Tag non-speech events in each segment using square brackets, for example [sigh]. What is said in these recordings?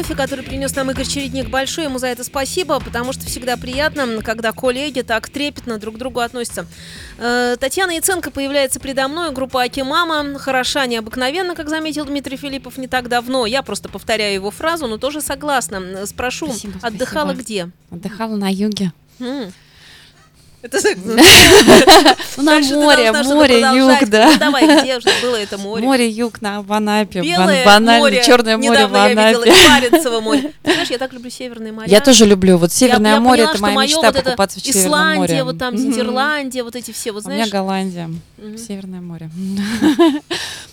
Кофе, который принес нам Игорь Чередник большой. Ему за это спасибо, потому что всегда приятно, когда коллеги так трепетно друг к другу относятся. Э, Татьяна Яценко появляется предо мной. Группа Аки Мама. Хороша необыкновенно, как заметил Дмитрий Филиппов не так давно. Я просто повторяю его фразу, но тоже согласна. Спрошу, Спасибо, отдыхала спасибо. где? Отдыхала на юге. М. Это Ну, на Дальше ты море, море, юг, да. Ну, давай, где же было это море? Море, юг на в Анапе. Море, Черное море в Анапе. Баренцево море. Знаешь, я так люблю северные моря. Я тоже люблю. Вот Северное море это моя мечта покупаться в Северном Исландия, море. вот там. Нидерландия, вот эти все, вот У меня знаешь. Голландия. Северное море. [laughs]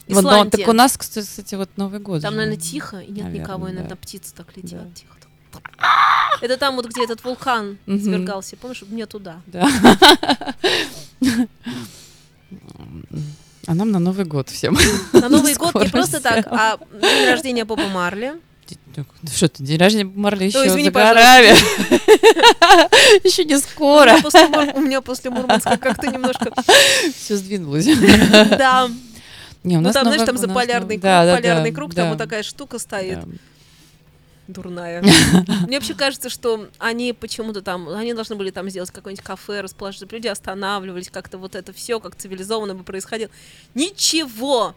Вот, Исландия. так у нас, кстати, вот Новый год. Там, наверное, тихо, и нет никого, и, да. наверное, птицы так летят. Тихо. [gasps] Это там вот, где этот вулкан Мгм. извергался. Помнишь, мне туда. Да. А нам на Новый год всем. На Новый год не просто так, а день рождения Боба Марли. Ну, Что ты, день рождения Марли еще извини, за горами. [laughs] Еще не скоро. У меня после Мурманска как-то немножко... [laughs] Все сдвинулось. [laughs] Да. Не, у Ну нас там, знаешь, там у за нас полярный Новый- круг, Да, полярный круг, там вот такая штука стоит. Дурная. [laughs] Мне вообще кажется, что они почему-то там, они должны были там сделать какое-нибудь кафе, расположить, чтобы люди останавливались, как-то вот это все, как цивилизованно бы происходило. Ничего!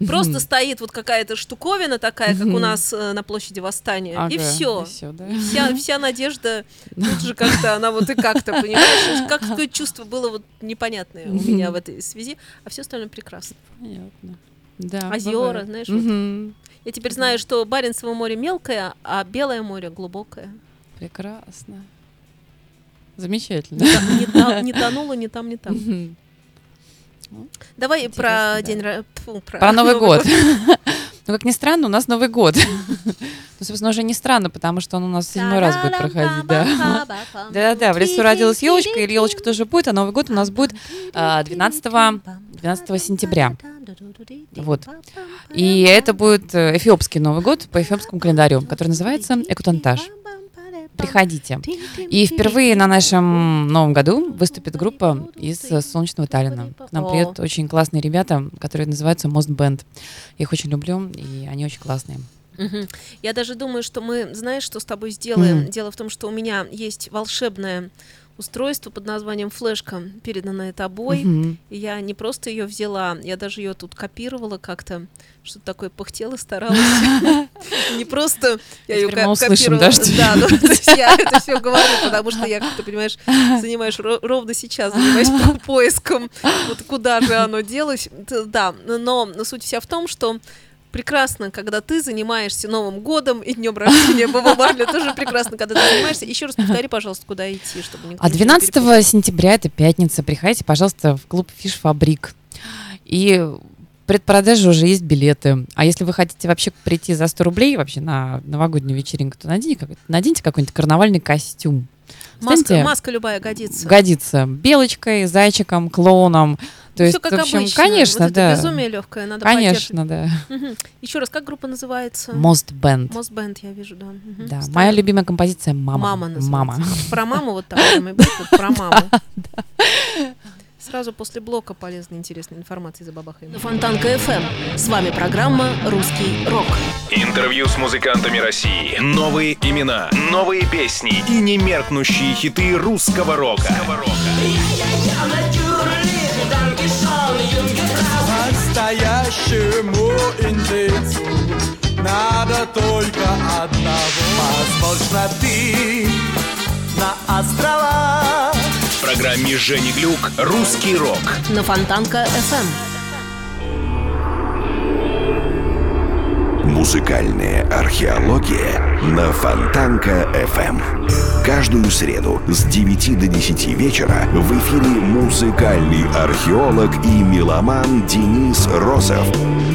[laughs] Просто стоит вот какая-то штуковина такая, как у Мгм. нас э, на площади Восстания, и Ага, все. всё, да. Вся, вся надежда [laughs] тут же как-то, она вот и как-то, понимаешь, как какое чувство было вот непонятное у меня в этой связи, а все остальное прекрасно. Понятно. Да, Озера, бывает. знаешь, вот. Мгм. Я теперь знаю, что Баренцево море мелкое, а Белое море глубокое. Прекрасно. Замечательно. Да, Не, та- не [laughs] тонуло ни там, ни там. Мгм. Давай про да. день ра- тьфу, Про Новый год. [laughs] Ну, как ни странно, у нас Новый год. [laughs] Ну, собственно, уже не странно, потому что он у нас в седьмой раз будет проходить, да. Да-да-да, в лесу родилась елочка, и елочка тоже будет, а Новый год у нас будет а, 12, 12 сентября. Вот. И это будет эфиопский Новый год по эфиопскому календарю, который называется Экутантаж. Приходите. И впервые на нашем Новом году выступит группа из солнечного Таллина. К нам приедут очень классные ребята, которые называются Мост Бенд. Я их очень люблю, и они очень классные. Мгм. Я даже думаю, что мы, знаешь, что с тобой сделаем? Мгм. Дело в том, что у меня есть волшебное устройство под названием флешка, переданное тобой. Мгм. И я не просто ее взяла, я даже ее тут копировала как-то, что-то такое пыхтела, старалась. [laughs] Не просто я ее копировала. Да, ну, [laughs] то есть я это все говорю, потому что я, как ты понимаешь, занимаюсь ро- ровно сейчас, занимаюсь по- [laughs] поиском, вот куда же оно делось. Да, но суть вся в том, что прекрасно, когда ты занимаешься Новым годом и днем рождения Боба Марли, тоже прекрасно, когда ты занимаешься. Еще раз повтори, пожалуйста, куда идти, чтобы никто А ничего не 12 перепутал. сентября, это пятница, приходите, пожалуйста, в клуб Фиш Фабрик. И предпродаже уже есть билеты. А если вы хотите вообще прийти за 100 рублей вообще на новогоднюю вечеринку, то наденьте, наденьте какой-нибудь карнавальный костюм. Маска, маска любая годится. Годится. Белочкой, зайчиком, клоуном. То есть, Все как в общем, обычно. конечно, вот да. Это безумие легкое, надо Конечно, да. Еще раз, как группа называется? Мост Бенд. Мосбенд, я вижу, да. Мгм. Да, Ставлю. моя любимая композиция «Мама». Мама называется. Мама. Про маму вот так прямо и будет, вот про маму. [laughs] Сразу после блока полезной, интересной информации за бабахаем. Фонтанка FM. С вами программа «Русский рок». Интервью с музыкантами России. Новые имена, новые песни и немеркнущие хиты русского рока. Настоящему индейцу надо только одного. Возможно, ты на островах В программе Жени Глюк «Русский рок». На Фонтанка FM. Музыкальная археология на Фонтанка FM. Каждую среду с 9 до 10 вечера в эфире музыкальный археолог и меломан Денис Росов.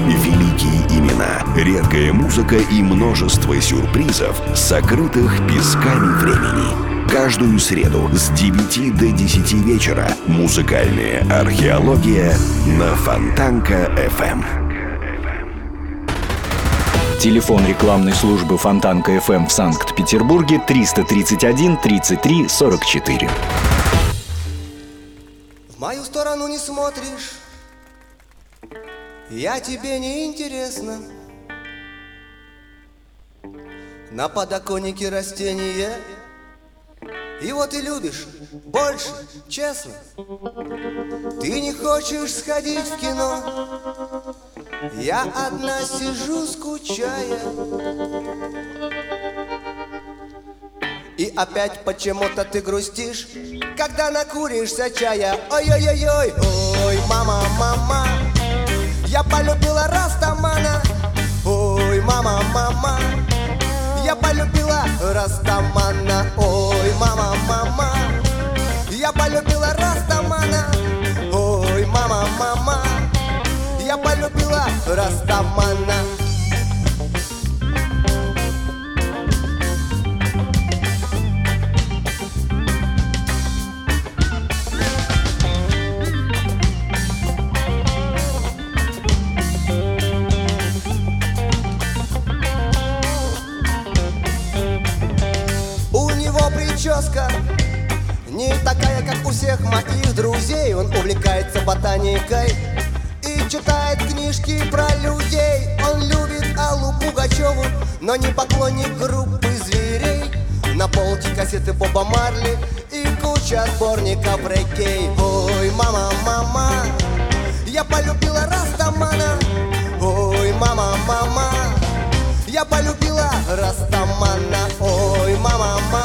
Великие имена, редкая музыка и множество сюрпризов, сокрытых песками времени. Каждую среду с 9 до 10 вечера музыкальная археология на Фонтанка FM. Телефон рекламной службы Фонтанка FM в Санкт-Петербурге 331 33 44. В мою сторону не смотришь, я тебе не интересна. На подоконнике растения Его ты любишь больше, честно. Ты не хочешь сходить в кино. Я одна сижу, скучая И опять почему-то ты грустишь Когда накуришься чая. Ой-ой-ой-ой, ой, мама, мама Я полюбила Растамана. Ой, мама, мама я полюбила Растамана. Ой, мама, мама. Я полюбила Растамана. Ой, мама, мама. Я полюбила Растамана Не такая, как у всех моих друзей. Он увлекается ботаникой И читает книжки про людей. Он любит Аллу Пугачеву Но не поклонник группы зверей. На полке кассеты Боба Марли И куча сборников рекей Ой, мама, мама Я полюбила Растамана. Ой, мама, мама я полюбила Растамана. Ой, мама, мама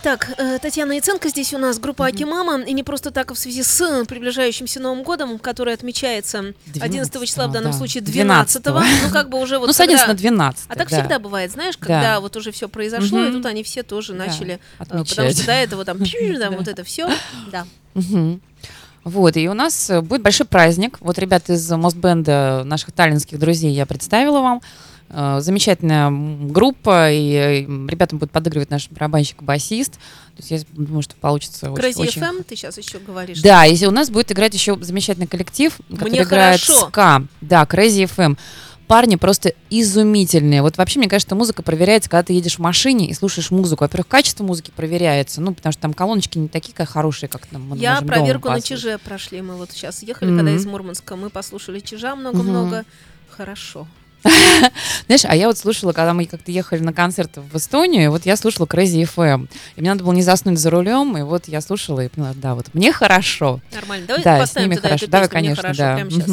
Итак, э, Татьяна Яценко здесь у нас, группа Акимама, и не просто так, а в связи с приближающимся Новым годом, который отмечается 11 числа, в данном да. случае 12 -го. Ну, как бы уже [laughs] вот Ну, с 11 на 12 А так да. всегда бывает, знаешь, когда да. вот уже все произошло, угу. и тут они все тоже да. начали, Отмечать. потому что до этого там, [laughs] там вот это все, да. Вот, и у нас будет большой праздник. Вот ребята из Мостбенда, наших таллинских друзей, я представила вам. Э, замечательная группа, и ребятам будет подыгрывать наш барабанщик-басист. То есть я думаю, что получится Crazy очень... FM, ты сейчас еще говоришь. Да, если у нас будет играть еще замечательный коллектив, который Мне играет хорошо. ска. Да, Crazy FM. Парни просто изумительные. Вот вообще, мне кажется, музыка проверяется, когда ты едешь в машине и слушаешь музыку. Во-первых, качество музыки проверяется, ну, потому что там колоночки не такие хорошие, как там мы Я можем проверку на Чиже прошли. Мы вот сейчас ехали, mm-hmm. когда из Мурманска, мы послушали Чижа много-много. Mm-hmm. Хорошо. [laughs] Знаешь, а я вот слушала, когда мы как-то ехали на концерт в Эстонию, вот я слушала Crazy FM. И мне надо было не заснуть за рулем, и вот я слушала и поняла, да, вот мне хорошо. Нормально, давай да, поставим с ними хорошо. Давай, конечно, да. Прямо сейчас.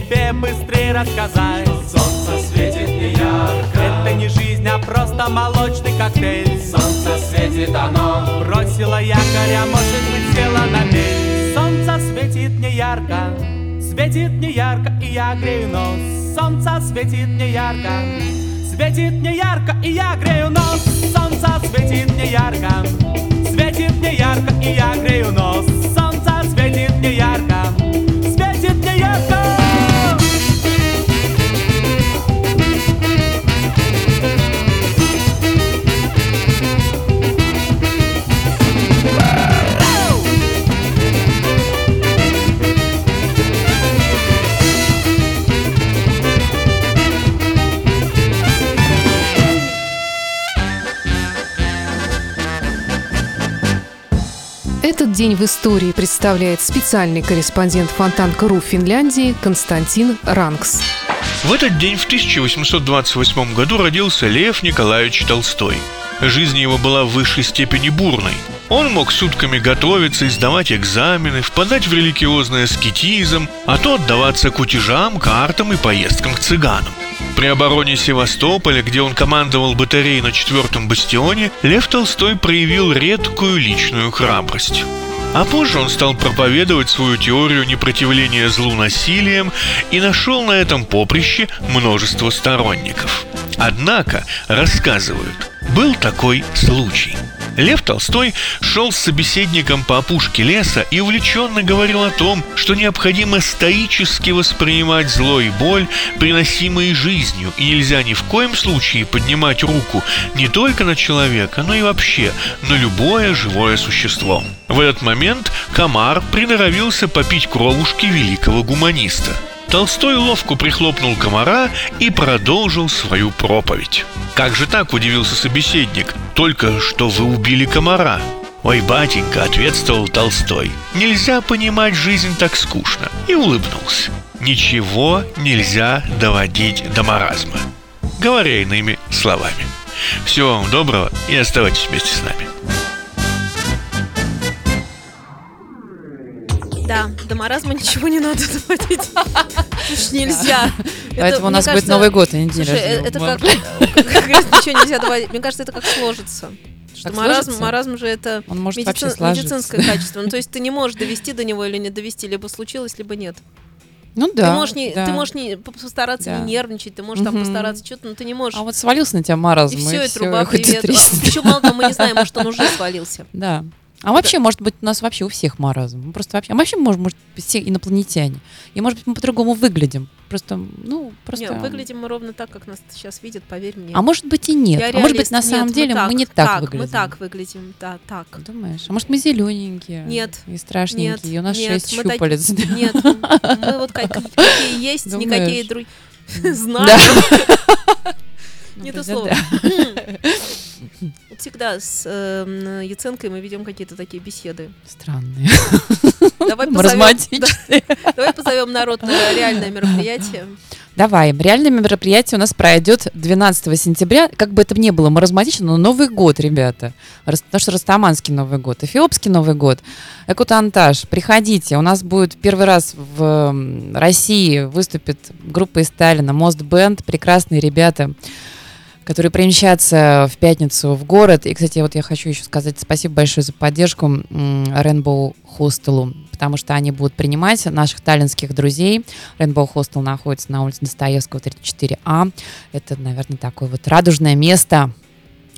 Тебе быстрее рассказать. Солнце светит не ярко. Это не жизнь, а просто молочный коктейль. Солнце светит оно Бросила якоря, может быть села на мель. Солнце светит не ярко Светит не ярко, и я грею нос. Солнце светит не ярко Светит не ярко, и я грею нос. Солнце светит не ярко Светит не ярко, и я грею нос Этот день в истории представляет специальный корреспондент Фонтанка.ру Финляндии Константин Ранкс. В этот день в 1828 году родился Лев Николаевич Толстой. Жизнь его была в высшей степени бурной. Он мог сутками готовиться и сдавать экзамены, впадать в религиозный аскетизм, а то отдаваться кутежам, картам и поездкам к цыганам. При обороне Севастополя, где он командовал батареей на четвертом бастионе, Лев Толстой проявил редкую личную храбрость. А позже он стал проповедовать свою теорию непротивления злу насилием и нашел на этом поприще множество сторонников. Однако, рассказывают, был такой случай – Лев Толстой шел с собеседником по опушке леса и увлеченно говорил о том, что необходимо стоически воспринимать зло и боль, приносимые жизнью, и нельзя ни в коем случае поднимать руку не только на человека, но и вообще на любое живое существо. В этот момент комар приноровился попить кровушки великого гуманиста – Толстой ловко прихлопнул комара и продолжил свою проповедь. «Как же так?» – удивился собеседник. «Только что вы убили комара». «Ой, батенька», – ответствовал Толстой, – «нельзя понимать жизнь так скучно». И улыбнулся. «Ничего нельзя доводить до маразма». Говоря иными словами. Всего вам доброго и оставайтесь вместе с нами. До маразма ничего не надо доводить. Уж нельзя. Поэтому у нас будет Новый год, а не день рождения. Это как, ничего нельзя доводить. Мне кажется, это как сложится. Что маразм, маразм же это Он может медици... медицинское качество. Ну, то есть ты не можешь довести до него или не довести, либо случилось, либо нет. Ну да. Ты можешь не, да. ты можешь не постараться Да. не нервничать, ты можешь там Мгм. постараться что-то, но ты не можешь. А вот свалился на тебя маразм, и и все, и труба и привет. трясет. Еще мало того, мы не знаем, может, он уже [laughs] свалился. Да. А вообще, может быть, у нас вообще у всех маразм. Мы просто вообще, а вообще, может, может, все инопланетяне. И, может быть, мы по-другому выглядим. Просто, ну, просто... Нет, выглядим мы ровно так, как нас сейчас видят, поверь мне. А может быть и нет. Я а может быть, на Нет, самом деле мы, не так, выглядим. Мы так выглядим, да, так. Думаешь? А может, мы зелененькие? Нет. И страшненькие. Нет, и у нас нет, шесть мы щупалец. [laughs] Нет, [laughs] мы вот как- какие есть, никакие другие. [laughs] Знаю. Не Ну, то слово. Всегда с э, Яценкой мы ведем какие-то такие беседы. Странные. Давай [laughs] позовем, да, давай позовем народ на реальное мероприятие. Давай, реальное мероприятие у нас пройдет 12 сентября. Как бы это ни было маразматично, но Новый год, ребята. Потому что Растаманский Новый год, Эфиопский Новый год, Экутантаж. Приходите. У нас будет первый раз в России выступит группа из Сталина, Мост Бенд. Прекрасные ребята которые примчатся в пятницу в город. И, кстати, вот я хочу еще сказать спасибо большое за поддержку Rainbow Hostel, потому что они будут принимать наших таллинских друзей. Rainbow Hostel находится на улице Достоевского, 34А. Это, наверное, такое вот радужное место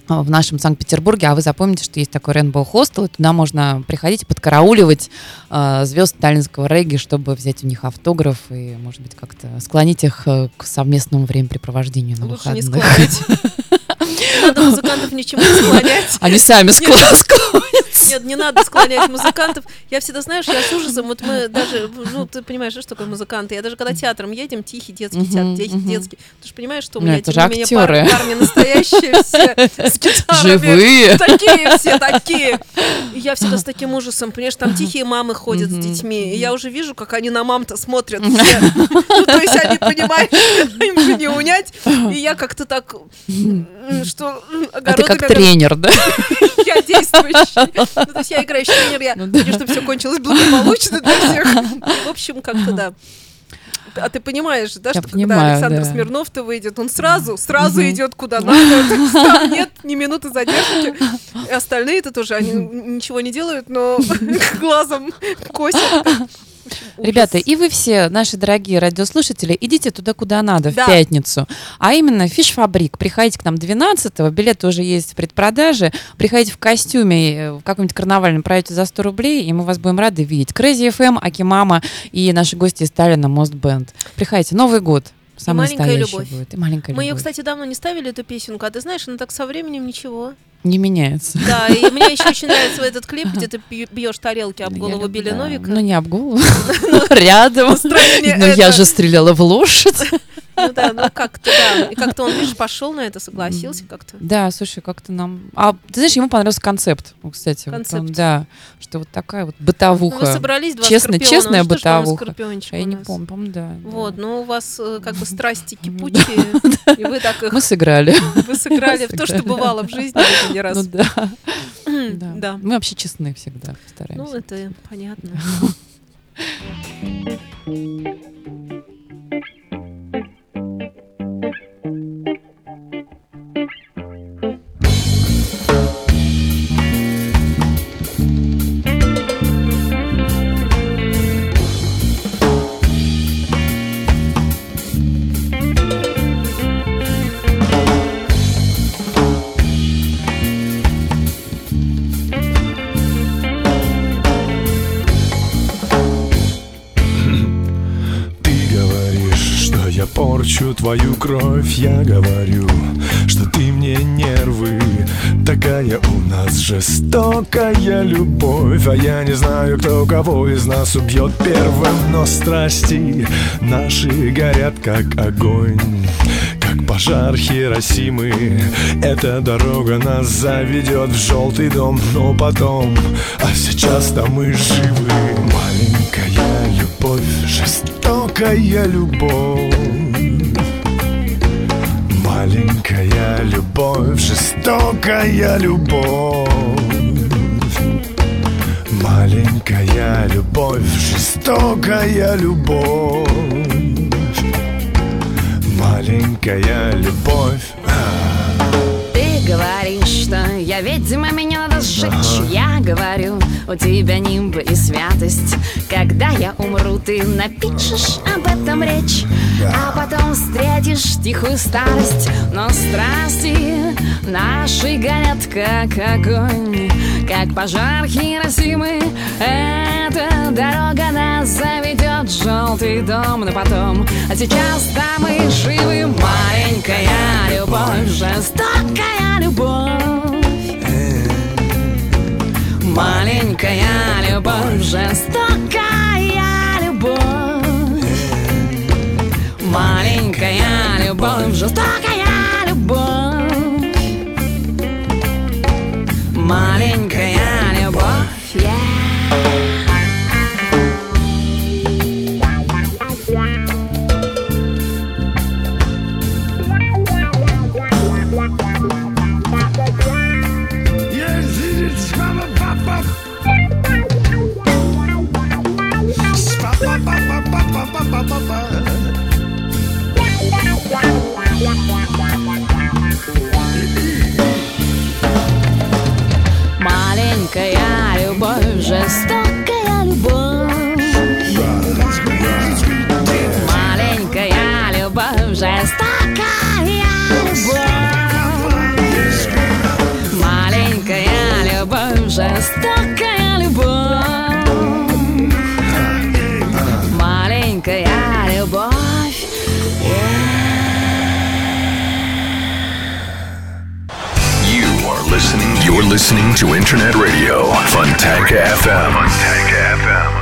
в нашем Санкт-Петербурге, а вы запомните, что есть такой Rainbow Hostel, и туда можно приходить и подкарауливать э, звезд таллинского регги, чтобы взять у них автограф и, может быть, как-то склонить их э, к совместному времяпрепровождению на Лучше выходных. Не [laughs] надо музыкантов ничему не склонять. Они сами склонятся. Нет, не надо склонять музыкантов. Я всегда, знаешь, я с ужасом, вот мы даже, ну, ты понимаешь, что такое музыканты. Я даже когда театром едем, тихий детский театр, тихий детский. Ты же понимаешь, что у Ну, меня, тем не менее, парни настоящие все, с [laughs] гитарами. Живые. Такие все, такие. Я всегда с таким ужасом, понимаешь, там тихие мамы ходят с детьми. И я уже вижу, как они на мам-то смотрят [laughs] все. Ну, то есть они, понимаешь, им же не унять. И я как-то так, м, что А ты как тренер, да? [laughs] я действующий. Ну, то есть я играющий [laughs] тренер, я хочу, чтобы все кончилось благополучно для всех. В общем, как-то да. А ты понимаешь, да, Я что понимаю, когда Александр да. Смирнов-то выйдет, он сразу, сразу идет куда надо, [laughs] там нет ни минуты задержки. И остальные-то тоже, они ничего не делают, но глазом косят. В ужас. Ребята, и вы все, наши дорогие радиослушатели, идите туда, куда надо, в Да. пятницу. А именно Фиш-фабрик. Приходите к нам 12-го, билеты уже есть в предпродаже. Приходите в костюме, э, в каком-нибудь карнавальном, пройдете за 100 рублей, и мы вас будем рады видеть. Crazy FM, Акимама и наши гости из Сталина, Мост Бенд. Приходите, Новый год. Самый маленькая любовь. будет. И маленькая Мы ее, любовь. кстати, давно не ставили, эту песенку, а ты знаешь, она так со временем ничего. Не меняется. Да, и [laughs] мне еще очень нравится этот клип, где ты бьешь тарелки об Я голову Билли. Новика. Ну, не об голову, [laughs] [laughs] рядом. Настроение Но я это. же стреляла в лошадь. Ну да, ну как-то, да. И как-то он, видишь, [laughs] пошел на это, согласился как-то. Да, слушай, как-то нам... А, ты знаешь, ему понравился концепт, ну, кстати. вот Концепт. он, да, что вот такая вот Ну, бытовуха. вы собрались, два Честно- скорпиона. честная Ну, что бытовуха. скорпиончик Я не помню, по-моему, да. да. Вот, ну у вас э, как бы [laughs] страсти кипучие, [laughs] и вы так их Мы сыграли. вы сыграли в то, что бывало в жизни это не раз. Ну да. [clears throat] да. Да. Мы вообще честны всегда Ну, постараемся. это понятно. Ты твою кровь Я говорю, что ты мне нервы. Такая у нас жестокая любовь А я не знаю, кто кого из нас убьет первым. Но страсти наши горят, как огонь как пожар Хиросимы. Эта дорога нас заведет в желтый дом Но потом, а сейчас-то мы живы. Маленькая любовь, жестокая любовь Маленькая любовь, жестокая любовь. Маленькая любовь, жестокая любовь. Маленькая любовь. Ты говоришь, что я ведьма, меня надо сжечь Я говорю, у тебя нимб и святость. Когда я умру, ты напишешь об этом речь А потом встретишь тихую старость. Но страсти наши горят, как огонь Как пожар Хиросимы. Эта дорога нас заведет в желтый дом Но потом, а сейчас-то мы живы Маленькая любовь, жестокая любовь Маленькая любовь, жестокая любовь. Маленькая любовь, жестокая любовь. Маленькая любовь, жестокая любовь Маленькая любовь, жестокая любовь Маленькая любовь You are listening. You're listening to Internet Radio Fontanka FM. Fontanka FM.